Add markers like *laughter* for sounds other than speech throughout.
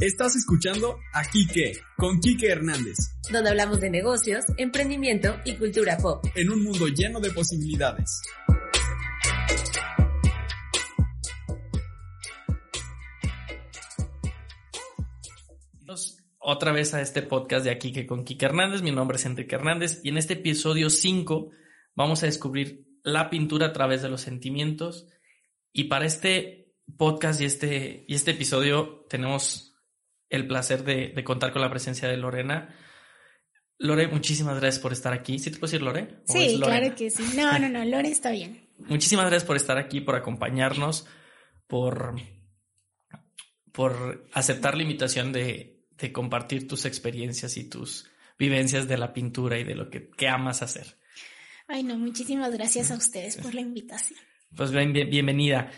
Estás escuchando a Quique, con Quique Hernández. Donde hablamos de negocios, emprendimiento y cultura pop. En un mundo lleno de posibilidades. Otra vez a este podcast de aquí que con Quique Hernández. Mi nombre es Enrique Hernández y en este episodio 5 vamos a descubrir la pintura a través de los sentimientos. Y para este podcast y este, y este episodio tenemos el placer de, contar con la presencia de Lorena. Lore, muchísimas gracias por estar aquí. ¿Sí te puedo decir Lore? Sí, claro que sí. No, no, no, Lore está bien. *laughs* muchísimas gracias por estar aquí, por acompañarnos, por, por aceptar la invitación de, de compartir tus experiencias y tus vivencias de la pintura y de lo que, que amas hacer. Ay, no, muchísimas gracias a ustedes por la invitación. Pues bien, bienvenida.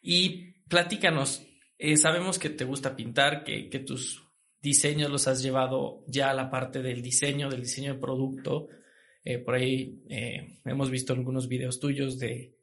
Y platícanos, eh, sabemos que te gusta pintar, que, tus diseños los has llevado ya a la parte del diseño, del diseño de producto. Eh, por ahí eh, hemos visto algunos videos tuyos de,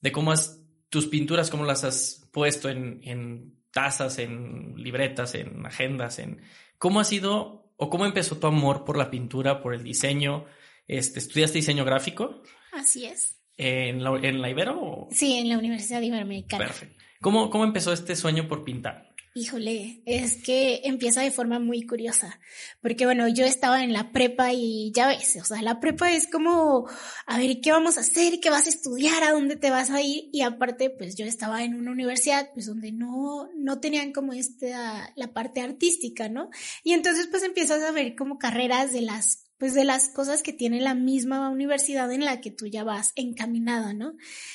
de cómo has, tus pinturas, cómo las has puesto en, en tazas, en libretas, en agendas, en cómo ha sido o cómo empezó tu amor por la pintura, por el diseño. Este, ¿Estudiaste diseño gráfico? Así es. ¿En la, en la Ibero? Sí, en la Universidad Iberoamericana. Perfecto. ¿Cómo, ¿Cómo empezó este sueño por pintar? Híjole, es que empieza de forma muy curiosa, porque bueno, yo estaba en la prepa y ya ves, o sea, la prepa es como, a ver, ¿qué vamos a hacer? ¿Qué vas a estudiar? ¿A dónde te vas a ir? Y aparte, pues yo estaba en una universidad, pues donde no, no tenían como esta, la parte artística, ¿no? Y entonces pues empiezas a ver como carreras de las pues de las cosas que tiene la misma universidad en la que tú ya vas encaminada, ¿no?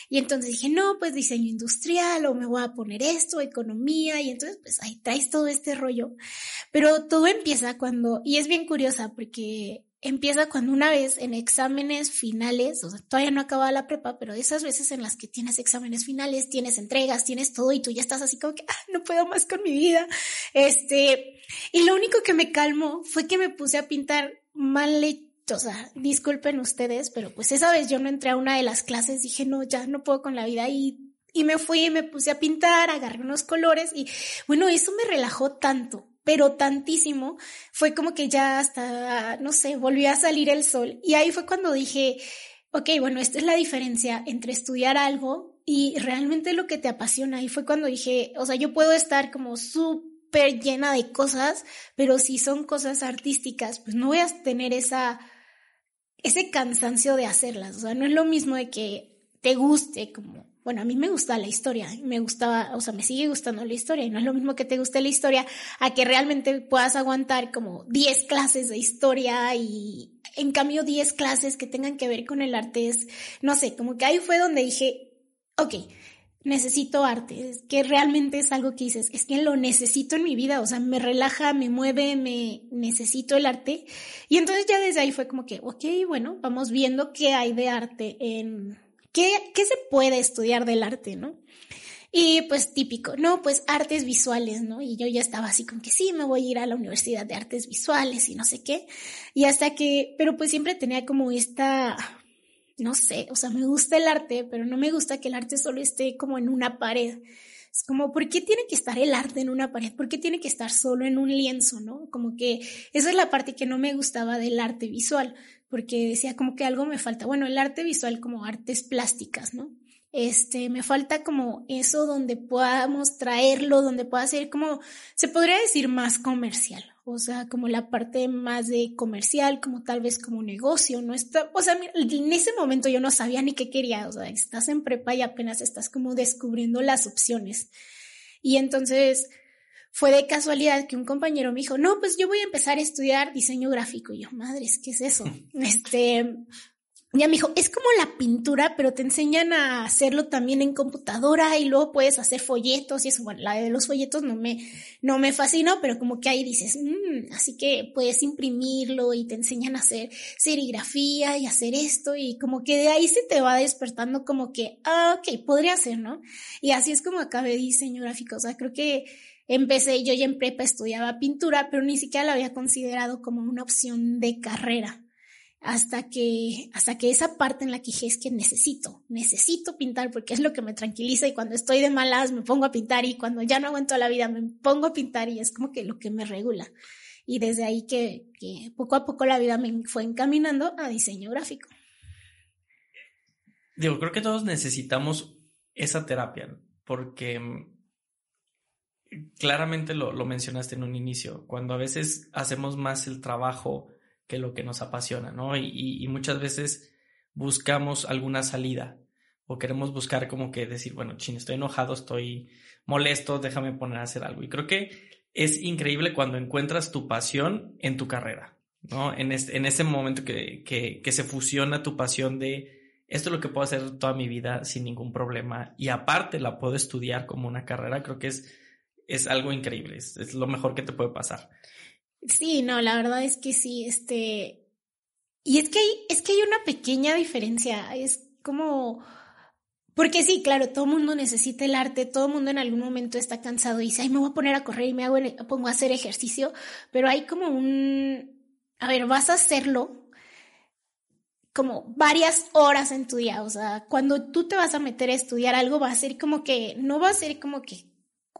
Y entonces dije, no, pues diseño industrial o me voy a poner esto, economía, y entonces pues ahí traes todo este rollo. Pero todo empieza cuando, y es bien curiosa porque empieza cuando una vez en exámenes finales, o sea, todavía no acaba la prepa, pero esas veces en las que tienes exámenes finales, tienes entregas, tienes todo y tú ya estás así como que, ah, no puedo más con mi vida. Este, y lo único que me calmó fue que me puse a pintar mal o sea, disculpen ustedes, pero pues esa vez yo no entré a una de las clases, dije, no, ya no puedo con la vida y, y me fui y me puse a pintar, agarré unos colores y bueno, eso me relajó tanto, pero tantísimo, fue como que ya hasta, no sé, volvió a salir el sol y ahí fue cuando dije, ok, bueno, esta es la diferencia entre estudiar algo y realmente lo que te apasiona. Y fue cuando dije, o sea, yo puedo estar como súper llena de cosas, pero si son cosas artísticas, pues no voy a tener esa, ese cansancio de hacerlas. O sea, no es lo mismo de que te guste como, bueno, a mí me gusta la historia, me gustaba, o sea, me sigue gustando la historia y no es lo mismo que te guste la historia a que realmente puedas aguantar como 10 clases de historia y en cambio 10 clases que tengan que ver con el arte es, no sé, como que ahí fue donde dije, ok, necesito arte, es que realmente es algo que dices, es que lo necesito en mi vida, o sea, me relaja, me mueve, me necesito el arte. Y entonces ya desde ahí fue como que, ok, bueno, vamos viendo qué hay de arte en, qué, qué se puede estudiar del arte, ¿no? Y pues típico, no, pues artes visuales, ¿no? Y yo ya estaba así con que sí, me voy a ir a la Universidad de Artes Visuales y no sé qué. Y hasta que, pero pues siempre tenía como esta no sé, o sea, me gusta el arte, pero no me gusta que el arte solo esté como en una pared. Es como, ¿por qué tiene que estar el arte en una pared? ¿Por qué tiene que estar solo en un lienzo, no? Como que esa es la parte que no me gustaba del arte visual, porque decía como que algo me falta. Bueno, el arte visual como artes plásticas, ¿no? Este, me falta como eso donde podamos traerlo, donde pueda ser como, se podría decir más comercial, o sea, como la parte más de comercial, como tal vez como negocio, no está, o sea, en ese momento yo no sabía ni qué quería, o sea, estás en prepa y apenas estás como descubriendo las opciones. Y entonces fue de casualidad que un compañero me dijo, no, pues yo voy a empezar a estudiar diseño gráfico. Y yo, madres, ¿qué es eso? *laughs* este, ya me dijo, es como la pintura, pero te enseñan a hacerlo también en computadora y luego puedes hacer folletos y eso. Bueno, la de los folletos no me, no me fascinó, pero como que ahí dices, mmm, así que puedes imprimirlo y te enseñan a hacer serigrafía y hacer esto y como que de ahí se te va despertando como que, ah, ok, podría ser, ¿no? Y así es como acabé diseño gráfico. O sea, creo que empecé, yo ya en prepa estudiaba pintura, pero ni siquiera lo había considerado como una opción de carrera. hasta que, hasta que esa parte en la que dije es que necesito, necesito pintar porque es lo que me tranquiliza y cuando estoy de malas me pongo a pintar y cuando ya no aguanto la vida me pongo a pintar y es como que lo que me regula. Y desde ahí que, poco a poco la vida me fue encaminando a diseño gráfico. Digo, creo que todos necesitamos esa terapia porque claramente lo, lo mencionaste en un inicio, cuando a veces hacemos más el trabajo que lo que nos apasiona, ¿no? Y, muchas veces buscamos alguna salida o queremos buscar como que decir, bueno, chin, estoy enojado, estoy molesto, déjame poner a hacer algo. Y creo que es increíble cuando encuentras tu pasión en tu carrera, ¿no? En, en ese momento que, que, que se fusiona tu pasión de esto es lo que puedo hacer toda mi vida sin ningún problema y aparte la puedo estudiar como una carrera, creo que es, es algo increíble, es, es lo mejor que te puede pasar. Sí, no, la verdad es que sí, este. Y es que hay, es que hay una pequeña diferencia. Es como. Porque sí, claro, todo el mundo necesita el arte, todo el mundo en algún momento está cansado y dice, ay, me voy a poner a correr y me hago, pongo a hacer ejercicio, pero hay como un, a ver, vas a hacerlo como varias horas en tu día, o sea, cuando tú te vas a meter a estudiar algo va a ser como que, no va a ser como que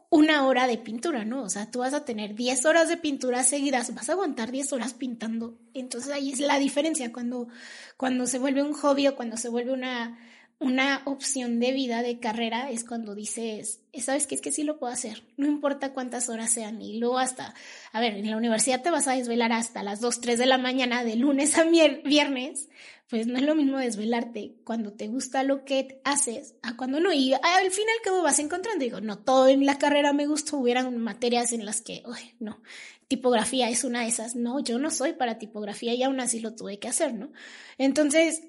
una hora de pintura, ¿no? O sea, tú vas a tener 10 horas de pintura seguidas, vas a aguantar 10 horas pintando. Entonces ahí es la diferencia cuando, cuando se vuelve un hobby o cuando se vuelve una, una opción de vida, de carrera, es cuando dices, ¿sabes qué? Es que sí lo puedo hacer, no importa cuántas horas sean. Y luego hasta, a ver, en la universidad te vas a desvelar hasta las 2, 3 de la mañana, de lunes a viernes, pues no es lo mismo desvelarte cuando te gusta lo que haces a cuando no. Y al final, ¿cómo vas encontrando? Digo, no, todo en la carrera me gustó, hubieran materias en las que, uy, no, tipografía es una de esas. No, yo no soy para tipografía y aún así lo tuve que hacer, ¿no? Entonces,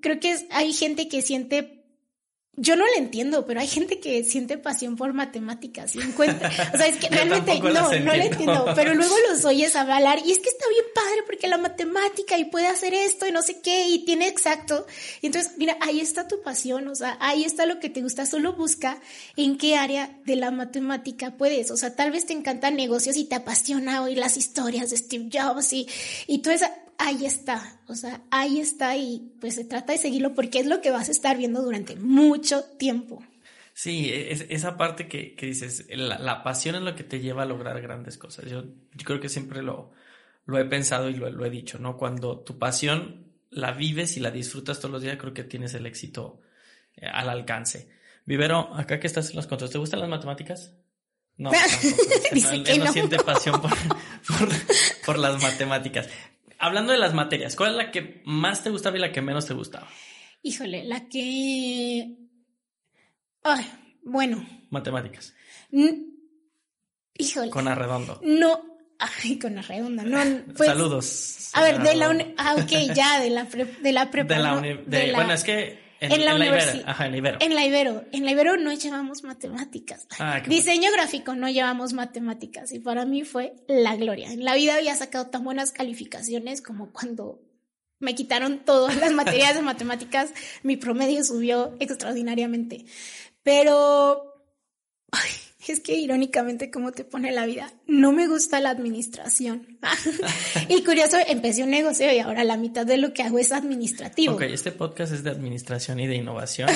creo que hay gente que siente yo no le entiendo, pero hay gente que siente pasión por matemáticas y encuentra, o sea, es que *laughs* realmente no, no le entiendo, pero *laughs* luego los oyes hablar y es que está bien padre porque la matemática y puede hacer esto y no sé qué y tiene exacto. Y entonces, mira, ahí está tu pasión, o sea, ahí está lo que te gusta, solo busca en qué área de la matemática puedes, o sea, tal vez te encantan negocios y te apasiona oír las historias de Steve Jobs y, y toda esa, ahí está, o sea, ahí está y pues se trata de seguirlo porque es lo que vas a estar viendo durante mucho tiempo. Sí, es, esa parte que, que dices, la, pasión es lo que te lleva a lograr grandes cosas. Yo, yo creo que siempre lo, lo he pensado y lo, lo, he dicho, ¿no? Cuando tu pasión la vives y la disfrutas todos los días, creo que tienes el éxito eh, al alcance. Vivero, acá que estás en los controles, ¿te gustan las matemáticas? No, *laughs* Dice que no, siente pasión por, *laughs* por, por, las matemáticas hablando de las materias, ¿cuál es la que más te gustaba y la que menos te gustaba? Híjole, la que... Ay, bueno. Matemáticas. Híjole. Con arredondo. No, ay, con arredondo, no. *laughs* Pues, Saludos. A ver, de la. Ah, ok, ya, de la, de la prepa. De la uni... Bueno, es que en, la, universidad. Ajá, en la Ibero. En la Ibero. En la Ibero no llevamos matemáticas. Ah, Diseño gráfico no llevamos matemáticas. Y para mí fue la gloria. En la vida había sacado tan buenas calificaciones como cuando me quitaron todas las materias de matemáticas. Mi promedio subió extraordinariamente. Pero. Ay, es que irónicamente cómo te pone la vida. No me gusta la administración. *laughs* y curioso, empecé un negocio y ahora la mitad de lo que hago es administrativo. Ok, este podcast es de administración y de innovación.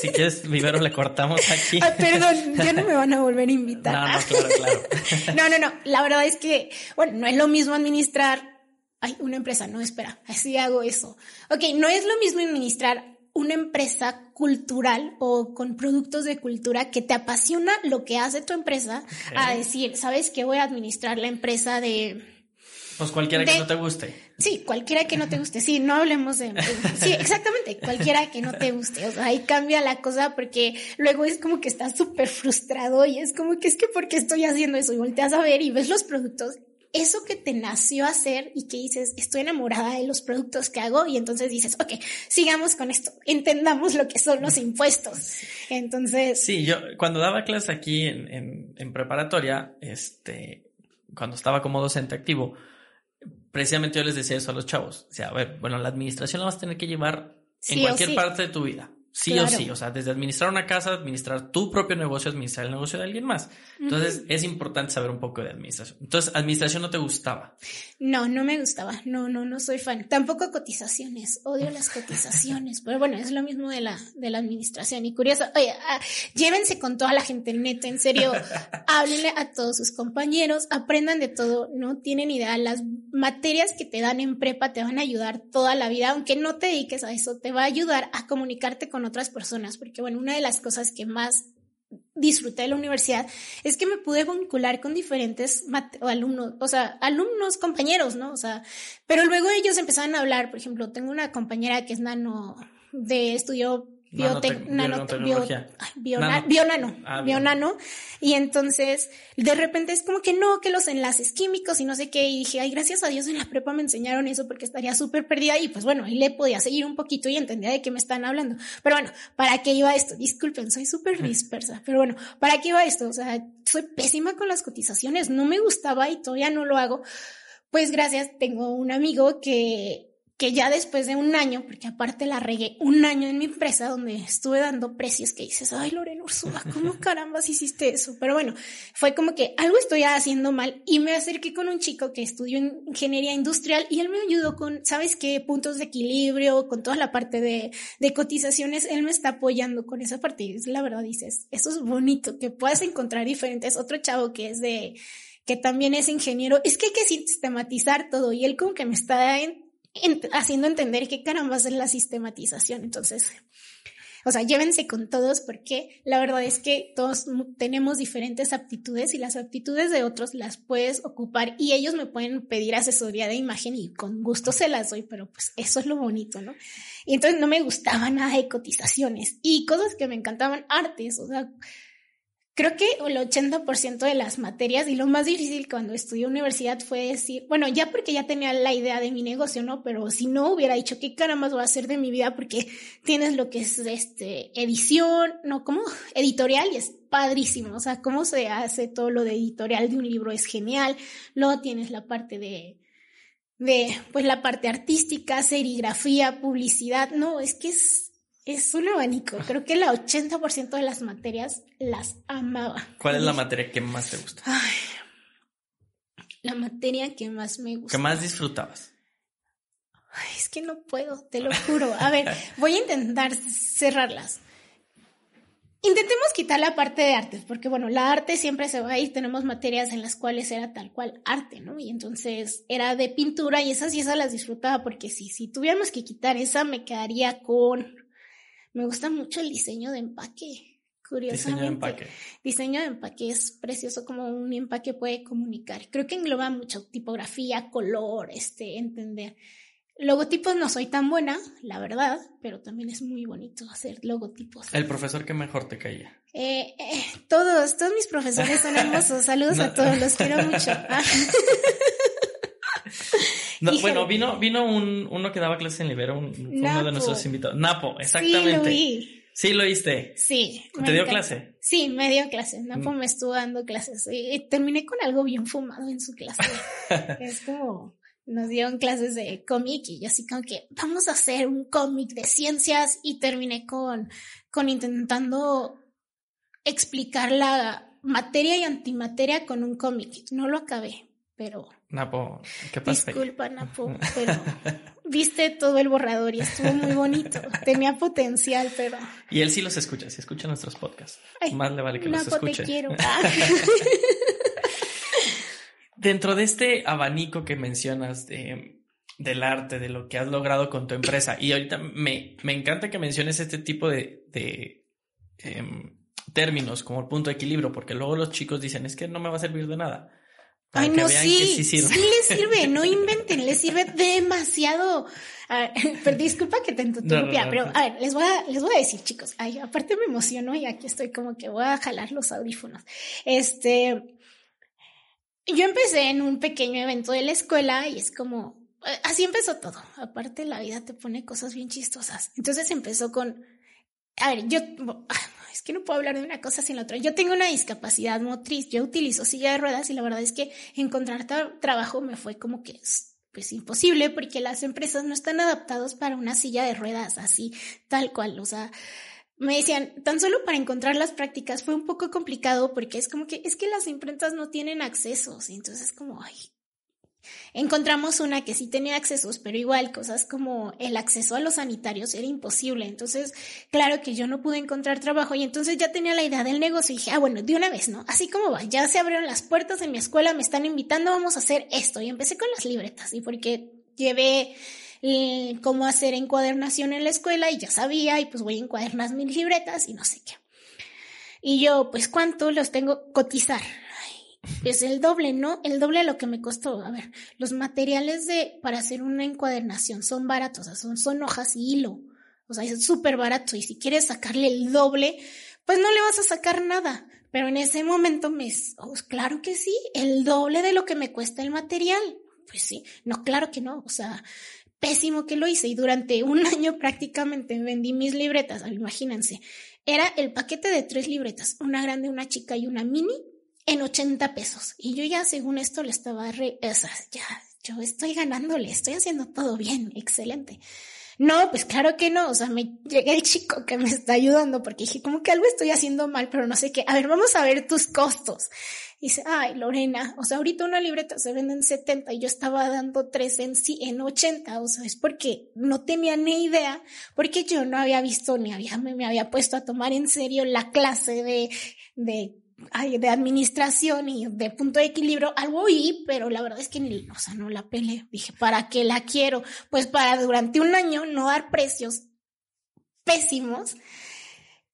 si quieres, Vivero, le cortamos aquí. perdón, ya no me van a volver a invitar. No, no, claro, claro. *laughs* no, no, no. La verdad es que, bueno, no es lo mismo administrar. Ay, una empresa, no, espera, así hago eso. Ok, no es lo mismo administrar una empresa cultural o con productos de cultura que te apasiona lo que hace tu empresa a decir, ¿sabes qué? Voy a administrar la empresa de... Pues cualquiera que no te guste. Sí, cualquiera que no te guste. Sí, no hablemos de... Sí, exactamente, cualquiera que no te guste. O sea, ahí cambia la cosa porque luego es como que estás súper frustrado y es como que es que ¿por qué estoy haciendo eso? Y volteas a ver y ves los productos eso que te nació hacer y que dices, estoy enamorada de los productos que hago y entonces dices, ok, sigamos con esto, entendamos lo que son los impuestos. Entonces... Sí, yo cuando daba clases aquí en, en, preparatoria, este, cuando estaba como docente activo, precisamente yo les decía eso a los chavos. O sea, a ver, bueno, la administración la vas a tener que llevar en cualquier parte de tu vida. Sí o sí, o sea, desde administrar una casa, administrar tu propio negocio, administrar el negocio de alguien más. Entonces, es importante saber un poco de administración. Entonces, ¿administración no te gustaba? No, no me gustaba. No, no, no soy fan. Tampoco cotizaciones. Odio las cotizaciones. Pero bueno, es lo mismo de la, de la administración. Y curioso, oye, ah, llévense con toda la gente neta, en serio. *laughs* háblenle a todos sus compañeros, aprendan de todo. No tienen idea. Las materias que te dan en prepa te van a ayudar toda la vida, aunque no te dediques a eso, te va a ayudar a comunicarte con otras personas, porque bueno, una de las cosas que más disfruté de la universidad es que me pude vincular con diferentes alumnos, o sea, alumnos, compañeros, ¿no? O sea, pero luego ellos empezaron a hablar, por ejemplo, tengo una compañera que es nano de estudio biotec, nanotecnología. bionano, ah, bionano. Y entonces, de repente es como que no, que los enlaces químicos y no sé qué. Y dije, ay, gracias a Dios en la prepa me enseñaron eso porque estaría súper perdida. Y pues bueno, ahí le podía seguir un poquito y entendía de qué me están hablando. Pero bueno, ¿para qué iba esto? Disculpen, soy súper dispersa. Pero bueno, ¿para qué iba esto? O sea, soy pésima con las cotizaciones. No me gustaba y todavía no lo hago. Pues gracias, tengo un amigo que que ya después de un año, porque aparte la regué un año en mi empresa donde estuve dando precios que dices, ay Lorena Ursula, ¿cómo *laughs* carambas hiciste eso? Pero bueno, fue como que algo estoy haciendo mal y me acerqué con un chico que estudió ingeniería industrial y él me ayudó con, ¿sabes qué? Puntos de equilibrio, con toda la parte de, de cotizaciones, él me está apoyando con esa parte y la verdad dices, eso es bonito, que puedas encontrar diferentes, otro chavo que es de que también es ingeniero, es que hay que sistematizar todo y él como que me está en, haciendo entender qué caramba es la sistematización. Entonces, o sea, llévense con todos porque la verdad es que todos tenemos diferentes aptitudes y las aptitudes de otros las puedes ocupar y ellos me pueden pedir asesoría de imagen y con gusto se las doy, pero pues eso es lo bonito, ¿no? Y entonces no me gustaba nada de cotizaciones y cosas que me encantaban, artes, o sea, creo que el 80% de las materias y lo más difícil cuando estudié universidad fue decir, bueno, ya porque ya tenía la idea de mi negocio, ¿no? Pero si no hubiera dicho qué caramba voy a hacer de mi vida porque tienes lo que es este edición, no, como editorial y es padrísimo, o sea, cómo se hace todo lo de editorial de un libro es genial. Luego tienes la parte de de pues la parte artística, serigrafía, publicidad, no, es que es es un abanico. Creo que el 80% de las materias las amaba. ¿Cuál es la materia que más te gusta? Ay, la materia que más me gusta. ¿Qué más disfrutabas? Ay, es que no puedo, te lo juro. A ver, *laughs* voy a intentar cerrarlas. Intentemos quitar la parte de artes, porque bueno, la arte siempre se va a ir, tenemos materias en las cuales era tal cual arte, ¿no? Y entonces era de pintura y esas y esas las disfrutaba, porque si, si tuviéramos que quitar esa, me quedaría con me gusta mucho el diseño de empaque. Curiosamente. Diseño de empaque. Diseño de empaque es precioso como un empaque puede comunicar. Creo que engloba mucho tipografía, color, este, entender. Logotipos no soy tan buena, la verdad, pero también es muy bonito hacer logotipos. ¿El profesor que mejor te caía? Eh, eh, todos, todos mis profesores son hermosos. *laughs* Saludos a todos, los quiero mucho. *laughs* *laughs* bueno, vino, vino un, uno que daba clases en Libero, uno de nuestros invitados. Napo, exactamente. Sí, lo. Sí, lo oíste. Sí. ¿Te dio clase? Sí, me dio clase. Napo mm. me estuvo dando clases. Y terminé con algo bien fumado en su clase. *laughs* es como, nos dieron clases de cómic y yo así como que vamos a hacer un cómic de ciencias y terminé con, con intentando explicar la materia y antimateria con un cómic. No lo acabé, pero Napo, ¿qué pasa? Disculpa, Napo, *laughs* pero viste todo el borrador y estuvo muy bonito. Tenía potencial, pero. Y él sí los escucha, sí escucha nuestros podcasts. Más le vale que los escuche. Te quiero. *laughs* *laughs* Dentro de este abanico que mencionas de, del arte, de lo que has logrado con tu empresa, y ahorita me, me encanta que menciones este tipo de, de em, términos como el punto de equilibrio, porque luego los chicos dicen, es que no me va a servir de nada. Ay, no, sí, sí, sirve. sí les sirve, no *laughs* inventen, les sirve demasiado. *laughs* pero disculpa que te interrumpía, pero a ver, les voy a, les voy a decir, chicos, ay, aparte me emociono y aquí estoy como que voy a jalar los audífonos. Este, yo empecé en un pequeño evento de la escuela y es como, eh, así empezó todo. Aparte la vida te pone cosas bien chistosas. Entonces empezó con, a ver, yo, es que no puedo hablar de una cosa sin la otra. Yo tengo una discapacidad motriz, yo utilizo silla de ruedas y la verdad es que encontrar trabajo me fue como que pues imposible porque las empresas no están adaptadas para una silla de ruedas así, tal cual, o sea, me decían, tan solo para encontrar las prácticas fue un poco complicado porque es como que, es que las imprentas no tienen accesos, y entonces es como, ay, Encontramos una que sí tenía accesos, pero igual cosas como el acceso a los sanitarios era imposible. Entonces, claro que yo no pude encontrar trabajo y entonces ya tenía la idea del negocio y dije, ah, bueno, de una vez, ¿no? Así como va, ya se abrieron las puertas en mi escuela, me están invitando, vamos a hacer esto. Y empecé con las libretas y porque llevé cómo hacer encuadernación en la escuela y ya sabía y pues voy a encuadernar mis libretas y no sé qué. Y yo, pues, ¿cuánto los tengo cotizar? Es el doble, ¿no? El doble a lo que me costó. A ver, los materiales de, para hacer una encuadernación son baratos, o sea, son, son hojas y hilo. O sea, es súper barato. Y si quieres sacarle el doble, pues no le vas a sacar nada. Pero en ese momento me, oh, claro que sí, el doble de lo que me cuesta el material. Pues sí, no, claro que no. O sea, pésimo que lo hice. Y durante un *laughs* año prácticamente vendí mis libretas. Imagínense. Era el paquete de tres libretas, una grande, una chica y una mini en 80 pesos. Y yo ya según esto le estaba re, o sea, ya, yo estoy ganándole, estoy haciendo todo bien, excelente. No, pues claro que no, o sea, me llega el chico que me está ayudando porque dije, como que algo estoy haciendo mal, pero no sé qué. A ver, vamos a ver tus costos. Dice, ay, Lorena, o sea, ahorita una libreta se vende en 70 y yo estaba dando tres en, sí, en 80, o sea, es porque no tenía ni idea, porque yo no había visto ni había, me, me había puesto a tomar en serio la clase de, de de administración y de punto de equilibrio, algo oí, pero la verdad es que ni, o sea, no la peleé. Dije, ¿para qué la quiero? Pues para durante un año no dar precios pésimos.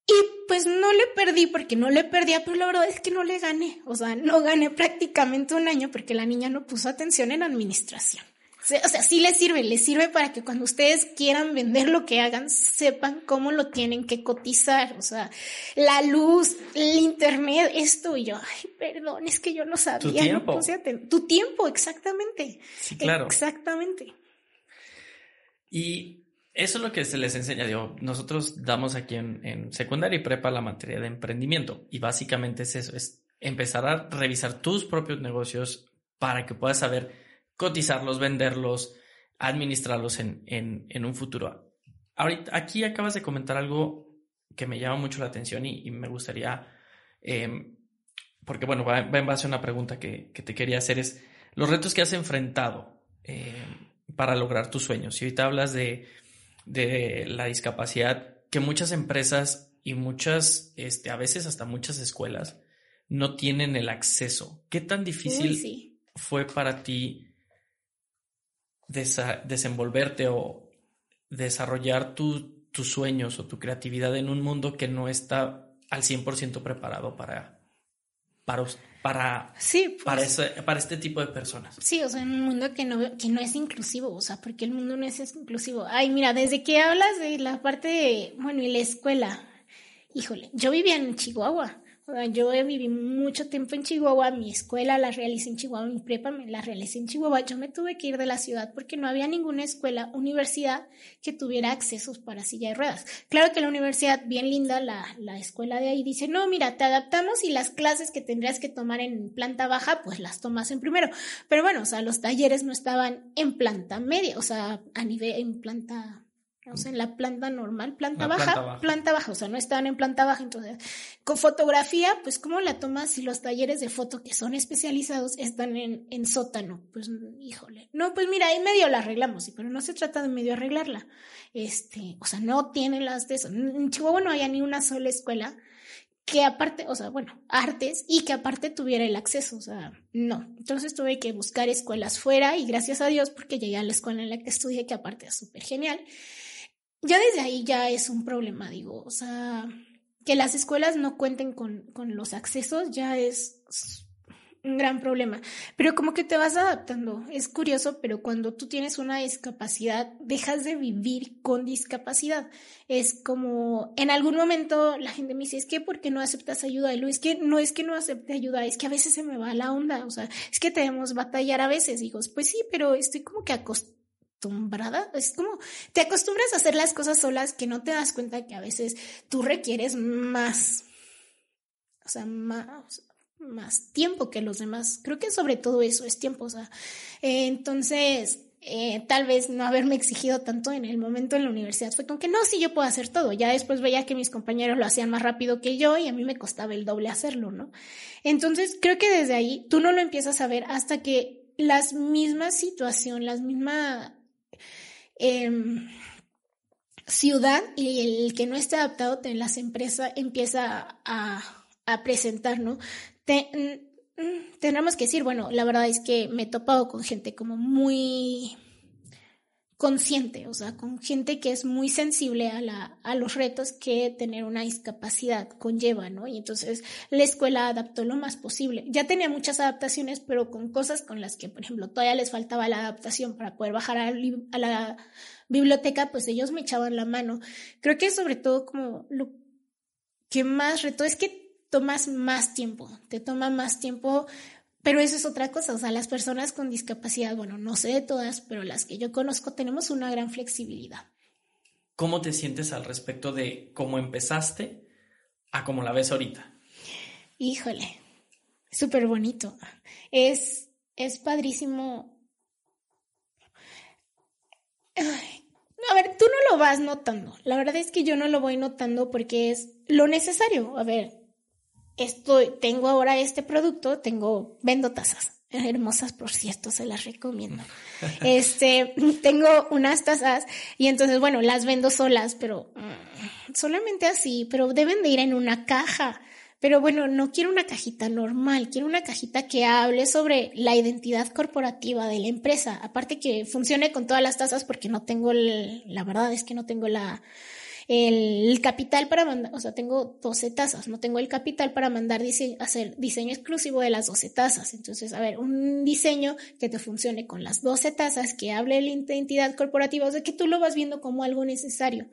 Y pues no le perdí porque no le perdía, pero la verdad es que no le gané. O sea, no gané prácticamente un año porque la niña no puso atención en administración. O sea, sí les sirve, les sirve para que cuando ustedes quieran vender lo que hagan, sepan cómo lo tienen que cotizar. O sea, la luz, el internet, esto y yo, ay, perdón, es que yo no sabía. Tu tiempo. tu tiempo, exactamente. Sí, claro. Exactamente. Y eso es lo que se les enseña. Digo, nosotros damos aquí en, en secundaria y prepa la materia de emprendimiento. Y básicamente es eso, es empezar a revisar tus propios negocios para que puedas saber cotizarlos, venderlos, administrarlos en, en, un futuro. Ahorita, aquí acabas de comentar algo que me llama mucho la atención y, me gustaría, em, porque bueno, va, en base a una pregunta que, te quería hacer, es los retos que has enfrentado em, para lograr tus sueños. Y ahorita hablas de, de la discapacidad, que muchas empresas y muchas, este, a veces hasta muchas escuelas, no tienen el acceso. ¿Qué tan difícil fue para ti desenvolverte o desarrollar tus sueños o tu creatividad en un mundo que no está al 100% preparado para, para, para, sí, para, pues. para este tipo de personas. Sí, o sea, en un mundo que no, que no es inclusivo, o sea, porque el mundo no es inclusivo. Ay, mira, desde que hablas de la parte de, bueno, y la escuela, híjole, yo vivía en Chihuahua yo viví mucho tiempo en Chihuahua, mi escuela la realicé en Chihuahua, mi prepa me la realicé en Chihuahua. Yo me tuve que ir de la ciudad porque no había ninguna escuela, universidad que tuviera accesos para silla de ruedas. Claro que la universidad, bien linda, la, la escuela de ahí dice, no, mira, te adaptamos y las clases que tendrías que tomar en planta baja, pues las tomas en primero. Pero bueno, o sea, los talleres no estaban en planta media, o sea, a nivel, en planta o sea, en la planta normal, planta baja, planta baja, o sea, no estaban en planta baja. Entonces, con fotografía, pues, ¿cómo la tomas si los talleres de foto que son especializados están en, en sótano? Pues, híjole. No, pues mira, ahí medio la arreglamos, pero no se trata de medio arreglarla. Este, o sea, no tienen las de eso. En Chihuahua no había ni una sola escuela que aparte, o sea, bueno, artes y que aparte tuviera el acceso, o sea, no. Entonces tuve que buscar escuelas fuera y gracias a Dios porque llegué a la escuela en la que estudié, que aparte es súper genial ya desde ahí ya es un problema, digo, o sea, que las escuelas no cuenten con, con los accesos ya es un gran problema. Pero como que te vas adaptando. Es curioso, pero cuando tú tienes una discapacidad, dejas de vivir con discapacidad. Es como, en algún momento la gente me dice, es que ¿por qué no aceptas ayuda? Y lo es que no es que no acepte ayuda, es que a veces se me va la onda. O sea, es que debemos batallar a veces. Digo, pues sí, pero estoy como que acostumbrada acostumbrada, es como te acostumbras a hacer las cosas solas que no te das cuenta que a veces tú requieres más, o sea, más, más tiempo que los demás. Creo que sobre todo eso es tiempo, o sea, entonces eh, tal vez no haberme exigido tanto en el momento en la universidad. Fue como que no, sí, yo puedo hacer todo. Ya después veía que mis compañeros lo hacían más rápido que yo y a mí me costaba el doble hacerlo, ¿no? Entonces, creo que desde ahí tú no lo empiezas a ver hasta que las mismas situación, las mismas em, ciudad y el que no esté adaptado en las empresas empieza a, a presentar, ¿no? Mm, tendremos que decir, bueno, la verdad es que me he topado con gente como muy consciente, o sea, con gente que es muy sensible a, la, los retos que tener una discapacidad conlleva, ¿no? Y entonces la escuela adaptó lo más posible. Ya tenía muchas adaptaciones, pero con cosas con las que, por ejemplo, todavía les faltaba la adaptación para poder bajar a, a la biblioteca, pues ellos me echaban la mano. Creo que sobre todo como lo que más reto es que tomas más tiempo, te toma más tiempo, pero eso es otra cosa, o sea, las personas con discapacidad, bueno, no sé de todas, pero las que yo conozco tenemos una gran flexibilidad. ¿Cómo te sientes al respecto de cómo empezaste a cómo la ves ahorita? Híjole, súper bonito. Es, es padrísimo. a ver, tú no lo vas notando. La verdad es que yo no lo voy notando porque es lo necesario. A ver, estoy, tengo ahora este producto, tengo, vendo tazas. Hermosas, por cierto, se las recomiendo. *laughs* Este, tengo unas tazas y entonces, bueno, las vendo solas, pero mm, solamente así, pero deben de ir en una caja. Pero bueno, no quiero una cajita normal, quiero una cajita que hable sobre la identidad corporativa de la empresa. Aparte que funcione con todas las tazas porque no tengo, la verdad es que no tengo la, el capital para mandar, o sea, tengo 12 tazas, no tengo el capital para mandar diseño, hacer diseño exclusivo de las 12 tazas. Entonces, a ver, un diseño que te funcione con las 12 tazas, que hable de la identidad corporativa, o sea, que tú lo vas viendo como algo necesario.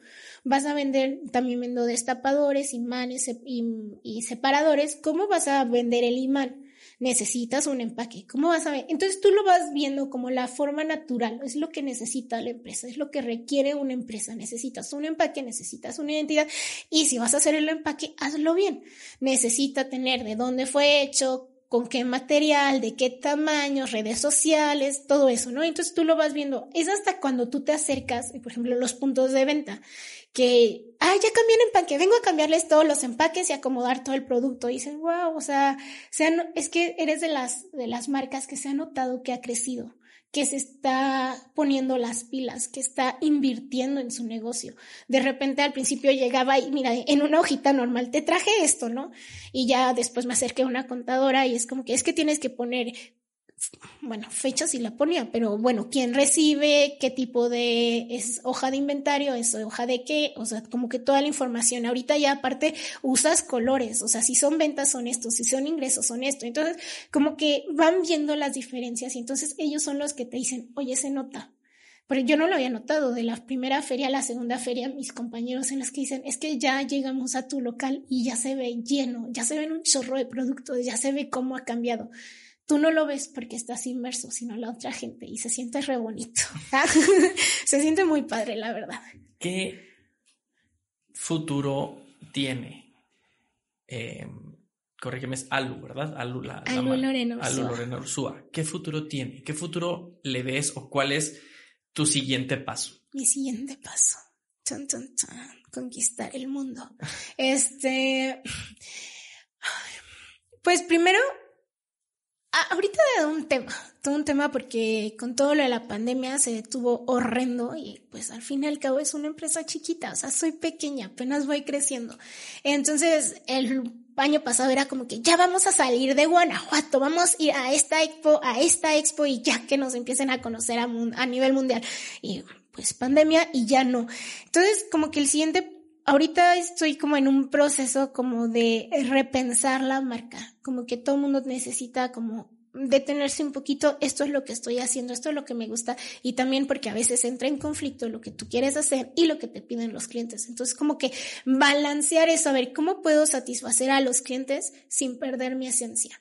Vas a vender, también vendo destapadores, imanes y, y separadores. ¿Cómo vas a vender el imán? Necesitas un empaque. ¿Cómo vas a ver? Entonces tú lo vas viendo como la forma natural, es lo que necesita la empresa, es lo que requiere una empresa. Necesitas un empaque, necesitas una identidad y si vas a hacer el empaque, hazlo bien. Necesita tener de dónde fue hecho, con qué material, de qué tamaño, redes sociales, todo eso, ¿no? Entonces tú lo vas viendo. Es hasta cuando tú te acercas, por ejemplo, los puntos de venta que, ah, ya cambié el empaque, vengo a cambiarles todos los empaques y acomodar todo el producto. Y dices, wow, o sea, es que eres de las, de las marcas que se ha notado que ha crecido, que se está poniendo las pilas, que está invirtiendo en su negocio. De repente al principio llegaba y mira, en una hojita normal te traje esto, ¿no? Y ya después me acerqué a una contadora y es como que es que tienes que poner bueno, fechas y la ponía, pero bueno, quién recibe, qué tipo de es hoja de inventario, es hoja de qué, o sea, como que toda la información. Ahorita ya aparte usas colores, o sea, si son ventas son estos, si son ingresos son esto. Entonces, como que van viendo las diferencias y entonces ellos son los que te dicen, oye, se nota. Pero yo no lo había notado, de la primera feria a la segunda feria, mis compañeros en los que dicen, es que ya llegamos a tu local y ya se ve lleno, ya se ven un chorro de productos, ya se ve cómo ha cambiado tú no lo ves porque estás inmerso, sino la otra gente y se siente re bonito. *laughs* *laughs* se siente muy padre, la verdad. ¿Qué futuro tiene? Eh, corrígeme, es Alu, ¿verdad? Alu, la, Alu Lorena Ursúa. Alu Lorena Ursúa. ¿Qué futuro tiene? ¿Qué futuro le ves o cuál es tu siguiente paso? Mi siguiente paso. Conquistar el mundo. este. Pues primero Ah, ahorita de un tema, todo un tema porque con todo lo de la pandemia se detuvo horrendo y pues al fin y al cabo es una empresa chiquita, o sea, soy pequeña, apenas voy creciendo. Entonces, el año pasado era como que ya vamos a salir de Guanajuato, vamos a ir a esta expo, a esta expo y ya que nos empiecen a conocer a, a nivel mundial. Y pues pandemia y ya no. Entonces, como que el siguiente ahorita estoy como en un proceso como de repensar la marca, como que todo mundo necesita como detenerse un poquito, esto es lo que estoy haciendo, esto es lo que me gusta y también porque a veces entra en conflicto lo que tú quieres hacer y lo que te piden los clientes. Entonces como que balancear eso, a ver cómo puedo satisfacer a los clientes sin perder mi esencia.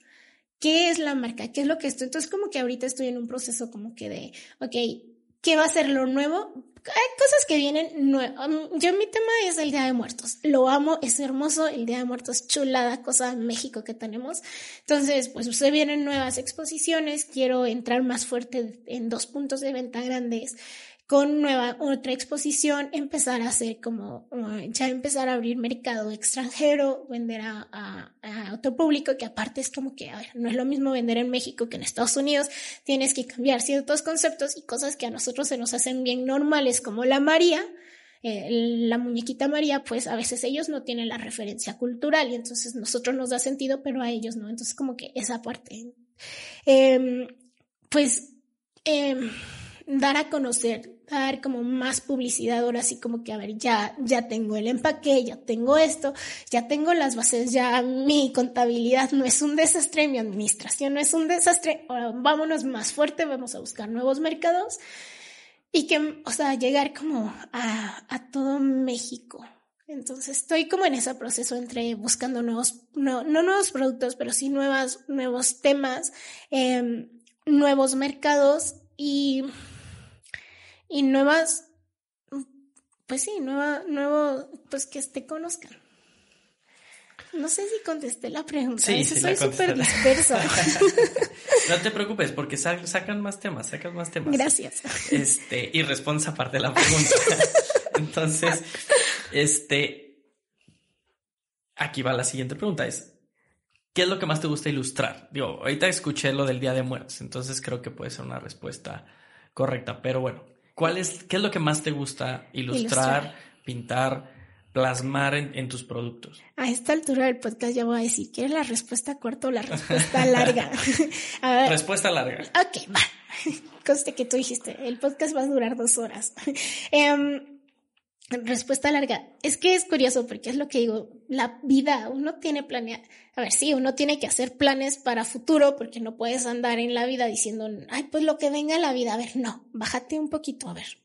¿Qué es la marca? ¿Qué es lo que estoy? Entonces como que ahorita estoy en un proceso como que de, ok, ¿qué va a ser lo nuevo? Hay cosas que vienen nuevas. Yo mi tema es el Día de Muertos. Lo amo, es hermoso. El Día de Muertos, chulada, cosa en México que tenemos. Entonces, pues se vienen nuevas exposiciones. Quiero entrar más fuerte en dos puntos de venta grandes con nueva, otra exposición, empezar a hacer como, ya empezar a abrir mercado extranjero, vender a, a, otro público, que aparte es como que, no es lo mismo vender en México que en Estados Unidos, tienes que cambiar ciertos conceptos y cosas que a nosotros se nos hacen bien normales, como la María, eh, la muñequita María, pues a veces ellos no tienen la referencia cultural y entonces nosotros nos da sentido, pero a ellos no. Entonces como que esa parte. Eh, pues eh, dar a conocer, dar como más publicidad ahora así como que, a ver, ya, ya tengo el empaque, ya tengo esto, ya tengo las bases, ya mi contabilidad no es un desastre, mi administración no es un desastre, ahora vámonos más fuerte, vamos a buscar nuevos mercados y que, o sea, llegar como a, a todo México. Entonces estoy como en ese proceso entre buscando nuevos, no, no nuevos productos, pero sí nuevas, nuevos temas, eh, nuevos mercados y y nuevas, pues sí, nueva, nuevo, pues que te conozcan. No sé si contesté la pregunta. Sí, sí soy súper dispersa. *laughs* no te preocupes, porque sacan más temas, sacan más temas. Gracias. Este, y respondes aparte de la pregunta. *laughs* Entonces, este, aquí va la siguiente pregunta, es, ¿qué es lo que más te gusta ilustrar? Digo, ahorita escuché lo del Día de Muertos, entonces creo que puede ser una respuesta correcta, pero bueno, ¿Cuál es, ¿Qué es lo que más te gusta ilustrar, pintar, plasmar en, tus productos? A esta altura del podcast ya voy a decir, ¿quieres la respuesta corta o la respuesta *laughs* larga? *laughs* Respuesta larga. Ok, va. *laughs* Conste que tú dijiste, el podcast va a durar dos horas. Em, respuesta larga. Es que es curioso porque es lo que digo, la vida, uno tiene planeado, a ver, sí, uno tiene que hacer planes para futuro porque no puedes andar en la vida diciendo, ay, pues lo que venga la vida, a ver, no, bájate un poquito, a ver.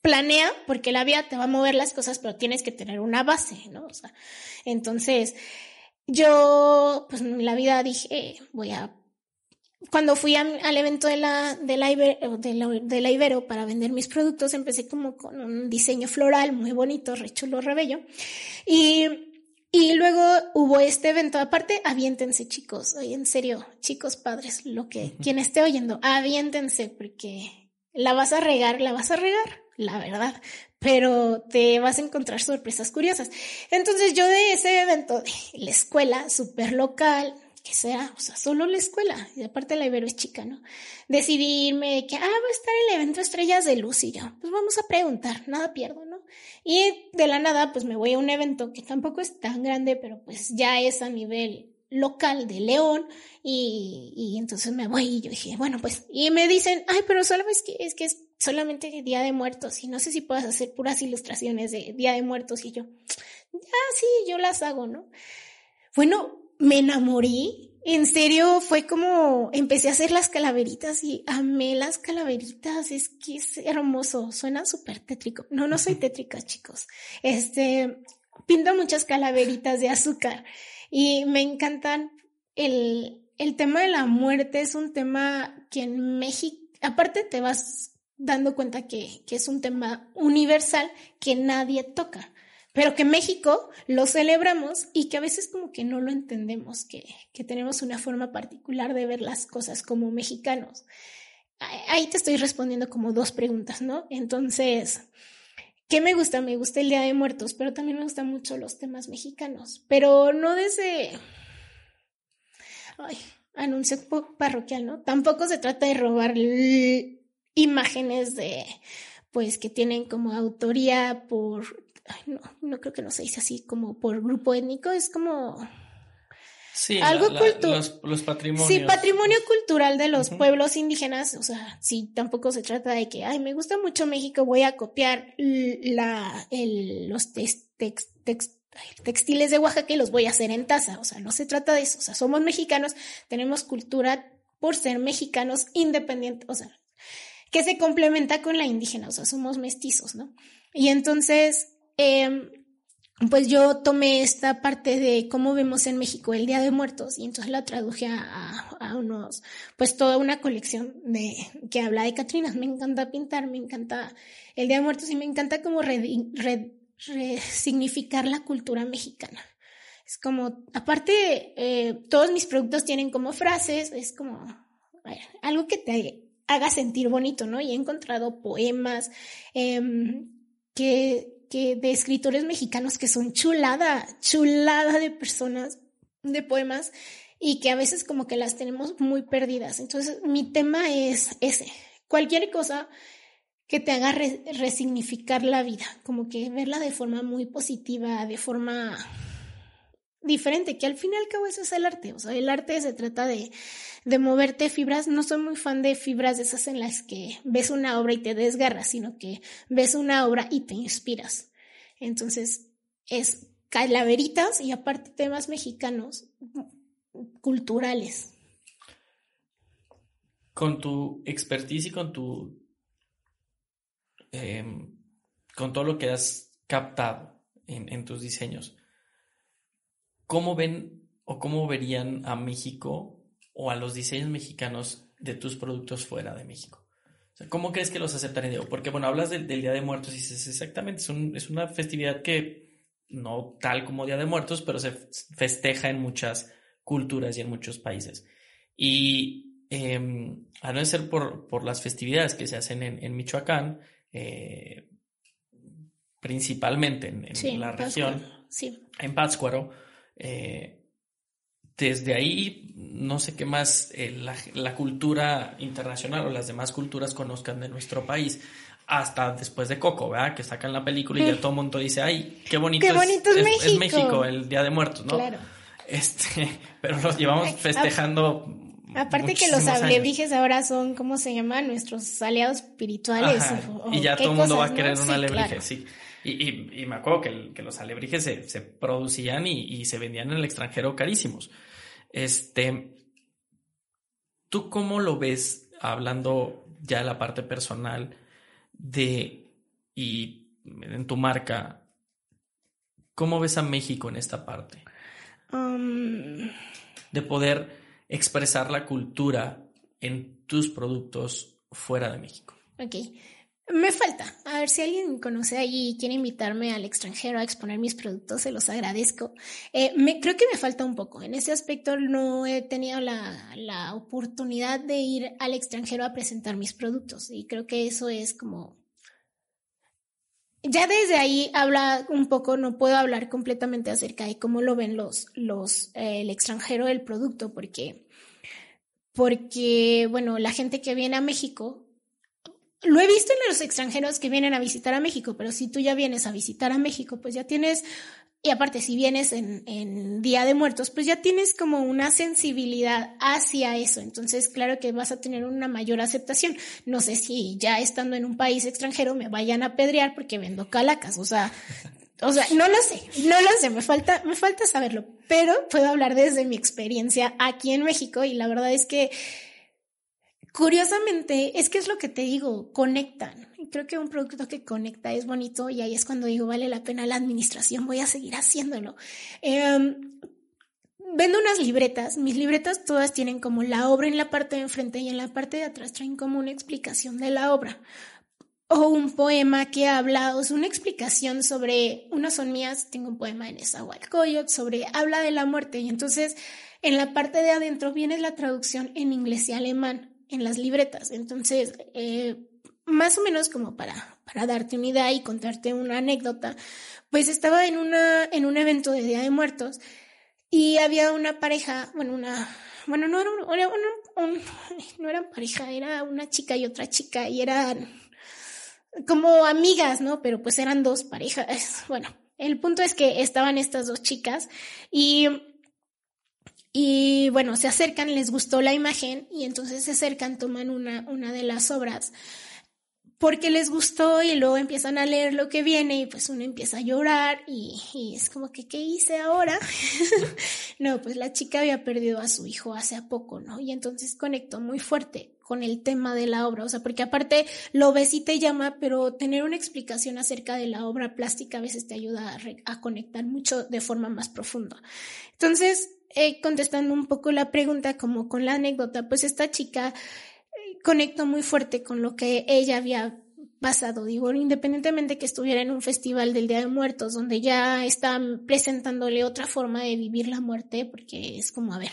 Planea porque la vida te va a mover las cosas, pero tienes que tener una base, ¿no? O sea, entonces, yo, pues en la vida dije, voy a cuando fui al evento de la, de la, Ibero, de, la, de la, Ibero para vender mis productos, empecé como con un diseño floral muy bonito, re chulo, re bello. Y y luego hubo este evento. Aparte, aviéntense, chicos. en serio, chicos padres, lo que quien esté oyendo, aviéntense, porque la vas a regar, la vas a regar, la verdad. Pero te vas a encontrar sorpresas curiosas. Entonces, yo de ese evento de la escuela, súper local, que sea, o sea, solo la escuela, y aparte la Ibero es chica, ¿no? Decidirme que, ah, va a estar el evento Estrellas de Luz y yo, pues vamos a preguntar, nada pierdo, ¿no? Y de la nada, pues me voy a un evento que tampoco es tan grande, pero pues ya es a nivel local de León y, y entonces me voy y yo dije, bueno, pues, y me dicen, ay, pero solo es que es que es solamente Día de Muertos y no sé si puedas hacer puras ilustraciones de Día de Muertos y yo, ah, sí, yo las hago, ¿no? Bueno, me enamoré. En serio, fue como empecé a hacer las calaveritas y amé las calaveritas. Es que es hermoso. Suena súper tétrico. No, no soy *laughs* tétrica, chicos. Este, pinto muchas calaveritas de azúcar y me encantan. El, el tema de la muerte es un tema que en México, aparte te vas dando cuenta que, que es un tema universal que nadie toca pero que México lo celebramos y que a veces como que no lo entendemos, que, que tenemos una forma particular de ver las cosas como mexicanos. Ahí te estoy respondiendo como dos preguntas, ¿no? Entonces, ¿qué me gusta? Me gusta el Día de Muertos, pero también me gustan mucho los temas mexicanos, pero no desde... Ay, anuncio parroquial, ¿no? Tampoco se trata de robar imágenes de, pues, que tienen como autoría por no, no creo que no se dice así como por grupo étnico, es como Sí, algo. Los, patrimonios. Sí, patrimonio cultural de los pueblos indígenas. O sea, sí, tampoco se trata de que, ay, me gusta mucho México, voy a copiar la, el, los textiles de Oaxaca y los voy a hacer en taza. O sea, no se trata de eso. O sea, somos mexicanos, tenemos cultura por ser mexicanos independientes. O sea, que se complementa con la indígena. O sea, somos mestizos, ¿no? Y entonces, Em, pues yo tomé esta parte de cómo vemos en México el Día de Muertos y entonces la traduje a, a unos, pues toda una colección de que habla de Catrinas. Me encanta pintar, me encanta el Día de Muertos y me encanta como resignificar la cultura mexicana. Es como, aparte, eh, todos mis productos tienen como frases, es como algo que te haga sentir bonito, ¿no? Y he encontrado poemas eh, que que de escritores mexicanos que son chulada, chulada de personas, de poemas, y que a veces como que las tenemos muy perdidas. Entonces, mi tema es ese. Cualquier cosa que te haga resignificar la vida, como que verla de forma muy positiva, de forma diferente, que al fin y al cabo eso es el arte. O sea, el arte se trata de, de moverte fibras. No soy muy fan de fibras de esas en las que ves una obra y te desgarras, sino que ves una obra y te inspiras. Entonces, es calaveritas y aparte temas mexicanos culturales. Con tu expertise y con tu. Em, con todo lo que has captado en, en tus diseños, ¿cómo ven o cómo verían a México o a los diseños mexicanos de tus productos fuera de México? ¿Cómo crees que los aceptarían? Porque, bueno, hablas del, Día de Muertos y dices, exactamente, es, una festividad que no tal como Día de Muertos, pero se festeja en muchas culturas y en muchos países. Y em, a no ser por, las festividades que se hacen en, Michoacán, eh, principalmente en, la región, en Pátzcuaro, eh, desde ahí no sé qué más eh, la, cultura internacional o las demás culturas conozcan de nuestro país. Hasta después de Coco, ¿verdad? Que sacan la película y ya todo el mundo dice, ay, qué bonito, es, México. el Día de Muertos, ¿no? Claro. Este, *laughs* pero los llevamos festejando. Aparte que los alebrijes ahora son, ¿cómo se llaman? Nuestros aliados espirituales. y ya todo el mundo va a querer un alebrije, sí. Y, me acuerdo que, los alebrijes se, producían y, se vendían en el extranjero carísimos. Este, ¿tú cómo lo ves hablando ya de la parte personal de y en tu marca? ¿Cómo ves a México en esta parte? Um, de poder expresar la cultura en tus productos fuera de México. Ok. Me falta. A ver si alguien conoce allí y quiere invitarme al extranjero a exponer mis productos, se los agradezco. Eh, creo que me falta un poco. En ese aspecto no he tenido la, la oportunidad de ir al extranjero a presentar mis productos y creo que eso es como ya desde ahí habla un poco, no puedo hablar completamente acerca de cómo lo ven los, los, eh, el extranjero del producto, porque, porque, bueno, la gente que viene a México lo he visto en los extranjeros que vienen a visitar a México, pero si tú ya vienes a visitar a México, pues ya tienes, y aparte si vienes en, en, Día de Muertos, pues ya tienes como una sensibilidad hacia eso. Entonces, claro que vas a tener una mayor aceptación. No sé si ya estando en un país extranjero me vayan a pedrear porque vendo calacas, o sea... O sea, no lo sé, no lo sé, me falta, me falta saberlo, pero puedo hablar desde mi experiencia aquí en México y la verdad es que Curiosamente, es que es lo que te digo, conectan. Creo que un producto que conecta es bonito y ahí es cuando digo, vale la pena la administración, voy a seguir haciéndolo. Em, vendo unas libretas, mis libretas todas tienen como la obra en la parte de enfrente y en la parte de atrás traen como una explicación de la obra. O un poema que habla, o una explicación sobre, unas son mías, tengo un poema en esa Coyote sobre, habla de la muerte y entonces en la parte de adentro viene la traducción en inglés y alemán en las libretas. Entonces, eh, más o menos como para, para darte una idea y contarte una anécdota, pues estaba en, una, en un evento de Día de Muertos y había una pareja, bueno, una, bueno, no era, un, era pareja, era una chica y otra chica y eran como amigas, ¿no? Pero pues eran dos parejas. *laughs* Bueno, el punto es que estaban estas dos chicas y y bueno, se acercan, les gustó la imagen y entonces se acercan, toman una, una de las obras porque les gustó y luego empiezan a leer lo que viene y pues uno empieza a llorar y, es como que, ¿qué hice ahora? *laughs* no, pues la chica había perdido a su hijo hace poco, ¿no? Y entonces conectó muy fuerte con el tema de la obra, o sea, porque aparte lo ves y te llama, pero tener una explicación acerca de la obra plástica a veces te ayuda a conectar mucho de forma más profunda. Entonces, eh, contestando un poco la pregunta como con la anécdota, pues esta chica conectó muy fuerte con lo que ella había pasado, digo, independientemente que estuviera en un festival del Día de Muertos, donde ya están presentándole otra forma de vivir la muerte, porque es como, a ver,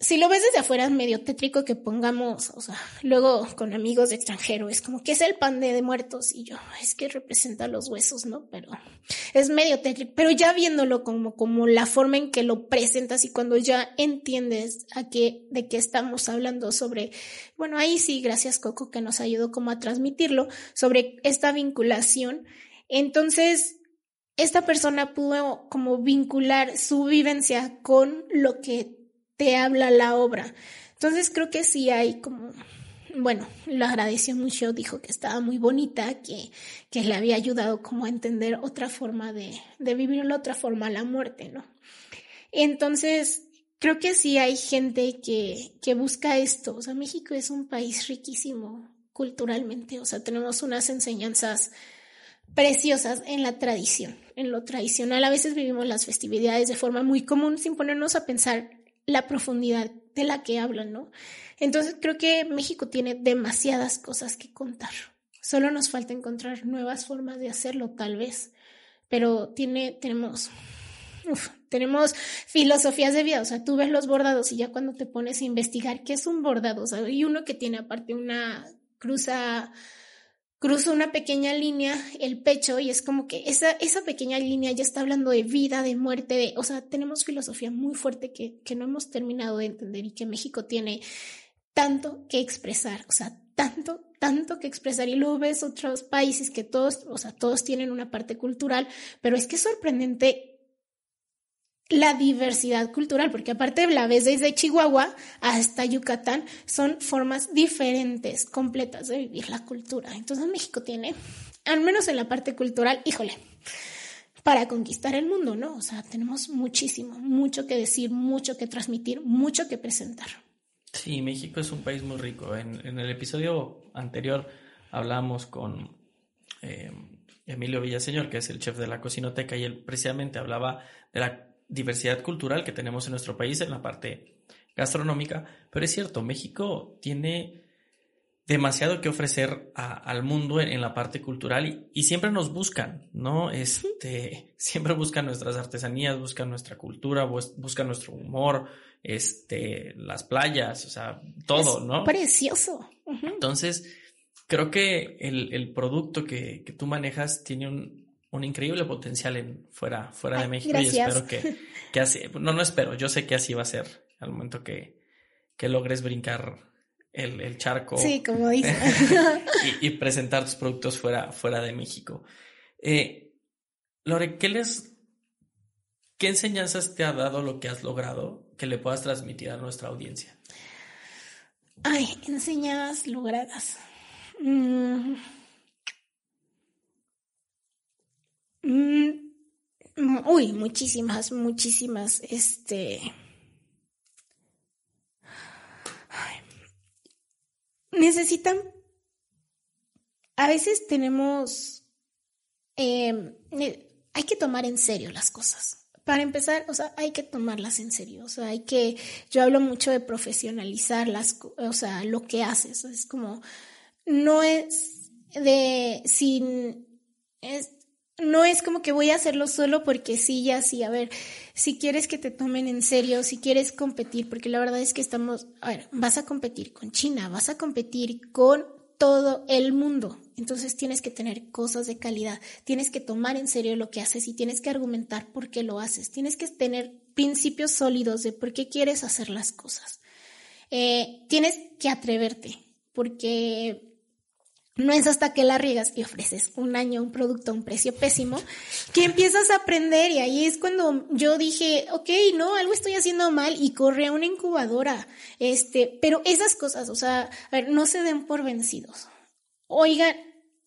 si lo ves desde afuera es medio tétrico que pongamos, o sea, luego con amigos de extranjero, es como que es el pan de, de muertos y yo, es que representa los huesos, ¿no? Pero es medio tétrico, pero ya viéndolo como, como la forma en que lo presentas y cuando ya entiendes a qué, de qué estamos hablando sobre, bueno, ahí sí, gracias Coco que nos ayudó como a transmitirlo, sobre esta vinculación. Entonces, esta persona pudo como vincular su vivencia con lo que te habla la obra. Entonces creo que sí hay como, bueno, lo agradeció mucho, dijo que estaba muy bonita, que, que le había ayudado como a entender otra forma de, de vivir la otra forma la muerte, ¿no? Entonces, creo que sí hay gente que, que busca esto. O sea, México es un país riquísimo culturalmente, o sea, tenemos unas enseñanzas preciosas en la tradición, en lo tradicional. A veces vivimos las festividades de forma muy común sin ponernos a pensar la profundidad de la que hablan, ¿no? Entonces creo que México tiene demasiadas cosas que contar. Solo nos falta encontrar nuevas formas de hacerlo, tal vez. Pero tiene, tenemos, tenemos filosofías de vida. O sea, tú ves los bordados y ya cuando te pones a investigar qué es un bordado, o sea, hay uno que tiene aparte una cruza cruzo una pequeña línea, el pecho, y es como que esa, esa pequeña línea ya está hablando de vida, de muerte, de, o sea, tenemos filosofía muy fuerte que, que no hemos terminado de entender y que México tiene tanto que expresar, o sea, tanto, tanto que expresar. Y luego ves otros países que todos, o sea, todos tienen una parte cultural, pero es que es sorprendente la diversidad cultural, porque aparte la ves desde Chihuahua hasta Yucatán, son formas diferentes, completas de vivir la cultura. Entonces México tiene, al menos en la parte cultural, híjole, para conquistar el mundo, ¿no? O sea, tenemos muchísimo, mucho que decir, mucho que transmitir, mucho que presentar. Sí, México es un país muy rico. En, en el episodio anterior hablamos con eh, Emilio Villaseñor, que es el chef de la cocinoteca, y él precisamente hablaba de la diversidad cultural que tenemos en nuestro país en la parte gastronómica, pero es cierto, México tiene demasiado que ofrecer al mundo en, la parte cultural y, siempre nos buscan, ¿no? Este, *laughs* siempre buscan nuestras artesanías, buscan nuestra cultura, buscan nuestro humor, este, las playas, o sea, todo, ¿no? Precioso. Entonces, creo que el, producto que, que, tú manejas tiene un, un increíble potencial en fuera, fuera de México y espero que, *laughs* que así, no, no espero, yo sé que así va a ser al momento que, que logres brincar el, el charco. Sí, como *laughs* dice. y, y, presentar tus productos fuera, fuera de México. Eh, Lore, ¿qué les, qué enseñanzas te ha dado lo que has logrado que le puedas transmitir a nuestra audiencia? Ay, enseñanzas logradas. Mm. Mm, uy, muchísimas, muchísimas, este... necesitan... A veces tenemos... Em, hay que tomar en serio las cosas. Para empezar, o sea, hay que tomarlas en serio. O sea, hay que... Yo hablo mucho de profesionalizar las... O sea, lo que haces. Es como... No es de... Sin... Es, no es como que voy a hacerlo solo porque sí, ya sí, a ver, si quieres que te tomen en serio, si quieres competir, porque la verdad es que estamos, a ver, vas a competir con China, vas a competir con todo el mundo. Entonces tienes que tener cosas de calidad, tienes que tomar en serio lo que haces y tienes que argumentar por qué lo haces, tienes que tener principios sólidos de por qué quieres hacer las cosas. Eh, tienes que atreverte, porque no es hasta que la riegas y ofreces un año un producto a un precio pésimo que empiezas a aprender y ahí es cuando yo dije, ok, no, algo estoy haciendo mal y corre a una incubadora. Este, pero esas cosas, o sea, a ver, no se den por vencidos. oigan,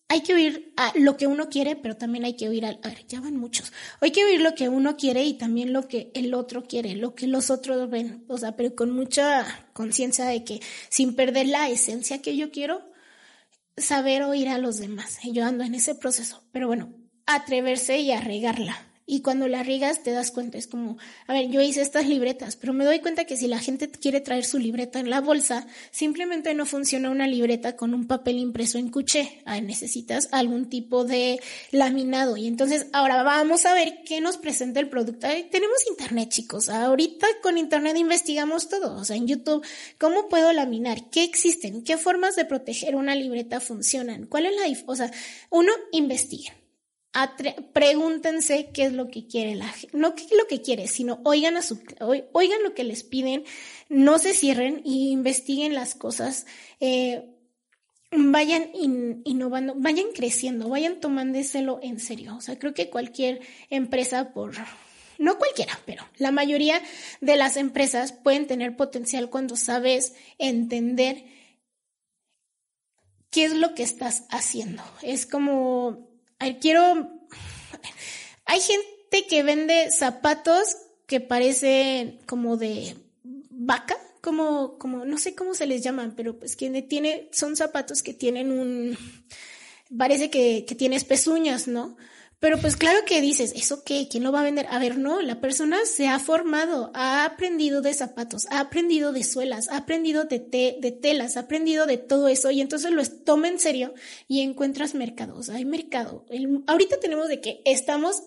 hay que oír a lo que uno quiere, pero también hay que oír a, a ver, ya van muchos. Hay que oír lo que uno quiere y también lo que el otro quiere, lo que los otros ven. O sea, pero con mucha conciencia de que sin perder la esencia que yo quiero, saber oír a los demás. Yo ando en ese proceso. Pero bueno, atreverse y arregarla. Y cuando la riegas te das cuenta, es como, a ver, yo hice estas libretas, pero me doy cuenta que si la gente quiere traer su libreta en la bolsa, simplemente no funciona una libreta con un papel impreso en cuché. Ahí necesitas algún tipo de laminado. Y entonces, ahora vamos a ver qué nos presenta el producto. tenemos internet, chicos. Ahorita con internet investigamos todo. O sea, en YouTube, ¿cómo puedo laminar? ¿Qué existen? ¿Qué formas de proteger una libreta funcionan? ¿Cuál es la, o sea, uno, investigue pregúntense qué es lo que quiere la gente, no qué es lo que quiere, sino oigan a su, oigan lo que les piden, no se cierren y investiguen las cosas, eh, vayan innovando, vayan creciendo, vayan tomándoselo en serio. O sea, creo que cualquier empresa por no cualquiera, pero la mayoría de las empresas pueden tener potencial cuando sabes entender qué es lo que estás haciendo. Es como quiero. Hay gente que vende zapatos que parecen como de vaca, como, como, no sé cómo se les llaman, pero pues que tiene, son zapatos que tienen un, parece que, que tienes pezuñas, ¿no? Pero pues claro que dices, ¿eso qué? ¿Quién lo va a vender? A ver, no, la persona se ha formado, ha aprendido de zapatos, ha aprendido de suelas, ha aprendido de, de telas, ha aprendido de todo eso y entonces lo toma en serio y encuentras mercados. Hay mercado. ahorita tenemos de que estamos,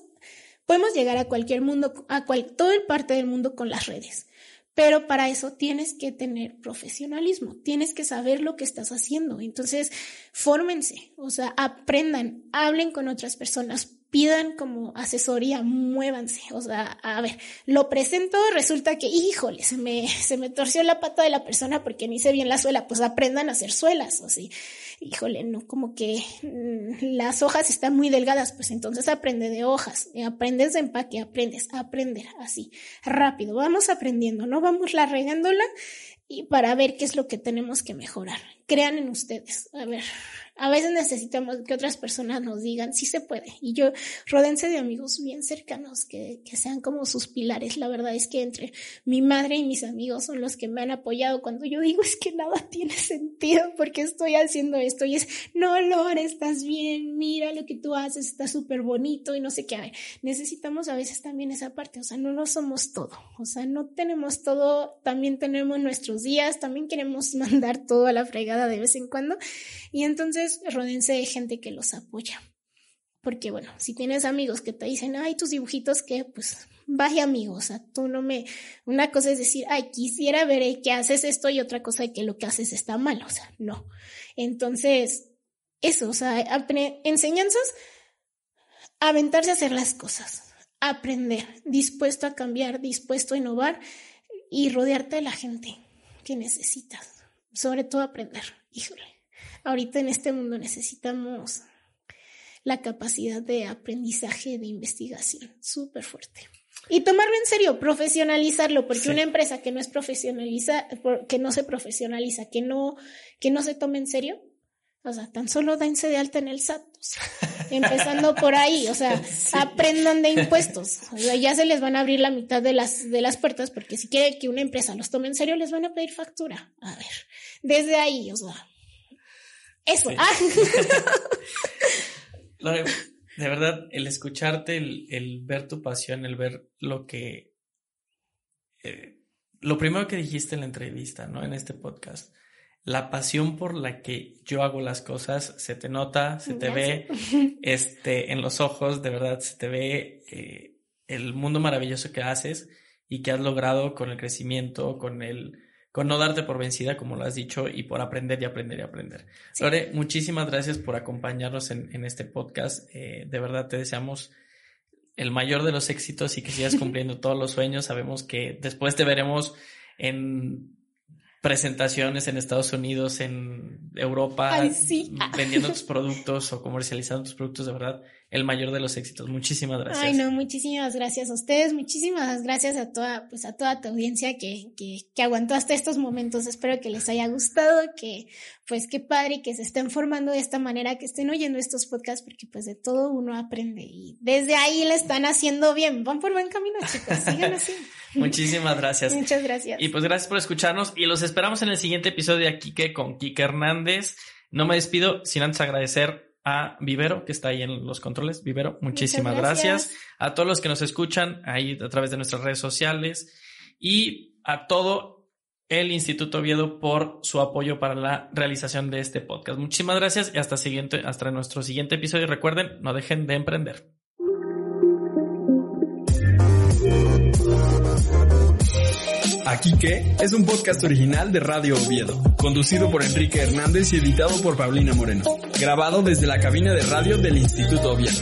podemos llegar a cualquier mundo, a cual, todo el parte del mundo con las redes. Pero para eso tienes que tener profesionalismo, tienes que saber lo que estás haciendo. Entonces, fórmense, o sea, aprendan, hablen con otras personas, pidan como asesoría, muévanse. O sea, a ver, lo presento, resulta que, híjole, se me, *laughs* se me torció la pata de la persona porque ni sé bien la suela, pues aprendan a hacer suelas, o así. Híjole, no, como que mm, las hojas están muy delgadas, pues entonces aprende de hojas, aprendes de empaque, aprendes a aprender así, rápido, vamos aprendiendo, no vamos la regándola y para ver qué es lo que tenemos que mejorar. Crean en ustedes. A ver, a veces necesitamos que otras personas nos digan si se puede. Y yo, rodense de amigos bien cercanos que, que, sean como sus pilares. La verdad es que entre mi madre y mis amigos son los que me han apoyado cuando yo digo es que nada *laughs* tiene sentido porque estoy haciendo esto. Y es, no, Lore, estás bien, mira lo que tú haces, está súper bonito y no sé qué. A necesitamos a veces también esa parte. O sea, no lo somos todo. O sea, no tenemos todo. También tenemos nuestros días. También queremos *laughs* mandar todo a la fregada de vez en cuando. Y entonces, rodense de gente que los apoya. Porque bueno, si tienes amigos que te dicen, ay, tus dibujitos, que pues vaya amigos, o sea, tú no me, una cosa es decir, ay, quisiera ver que haces esto y otra cosa es que lo que haces está mal, o sea, no. Entonces, eso, o sea, enseñanzas, aventarse a hacer las cosas, aprender, dispuesto a cambiar, dispuesto a innovar y rodearte de la gente que necesitas, sobre todo aprender, híjole ahorita en este mundo necesitamos la capacidad de aprendizaje, de investigación, súper fuerte. Y tomarlo en serio, profesionalizarlo, porque una empresa que no es profesionaliza, que no se profesionaliza, que no, que no se tome en serio, o sea, tan solo dense de alta en el SAT, empezando por ahí, o sea, *laughs* aprendan de impuestos, o sea, ya se les van a abrir la mitad de las, de las puertas, porque si quieren que una empresa los tome en serio, les van a pedir factura. A ver, desde ahí, o sea, eso. Ah. *laughs* de verdad, el escucharte, el, ver tu pasión, el ver lo que... Eh, lo primero que dijiste en la entrevista, ¿no? En este podcast. La pasión por la que yo hago las cosas se te nota, se te ve *laughs* este, en los ojos, de verdad, se te ve eh, el mundo maravilloso que haces y que has logrado con el crecimiento, con el con no darte por vencida, como lo has dicho, y por aprender y aprender y aprender. Lore, muchísimas gracias por acompañarnos en, este podcast. Eh, de verdad te deseamos el mayor de los éxitos y que sigas *laughs* cumpliendo todos los sueños. Sabemos que después te veremos en presentaciones en Estados Unidos, en Europa, vendiendo tus productos o comercializando tus productos, de verdad. El mayor de los éxitos. Muchísimas gracias. Ay, no, muchísimas gracias a ustedes, muchísimas gracias a toda, pues a toda tu audiencia que, que, que aguantó hasta estos momentos. Espero que les haya gustado, que pues qué padre que se estén formando de esta manera, que estén oyendo estos podcasts, porque pues de todo uno aprende y desde ahí le están haciendo bien. Van por buen camino, chicos, sigan así. *laughs* Muchísimas gracias. Muchas gracias. Y pues gracias por escucharnos y los esperamos en el siguiente episodio de Kike con Kike Hernández. No me despido sin antes agradecer a Vivero, que está ahí en los controles. Vivero, muchísimas gracias. gracias. A todos los que nos escuchan ahí a través de nuestras redes sociales y a todo el Instituto Oviedo por su apoyo para la realización de este podcast. Muchísimas gracias y hasta, siguiente, hasta nuestro siguiente episodio. Recuerden, no dejen de emprender. Aquí que es un podcast original de Radio Oviedo, conducido por Enrique Hernández y editado por Paulina Moreno, grabado desde la cabina de radio del Instituto Oviedo.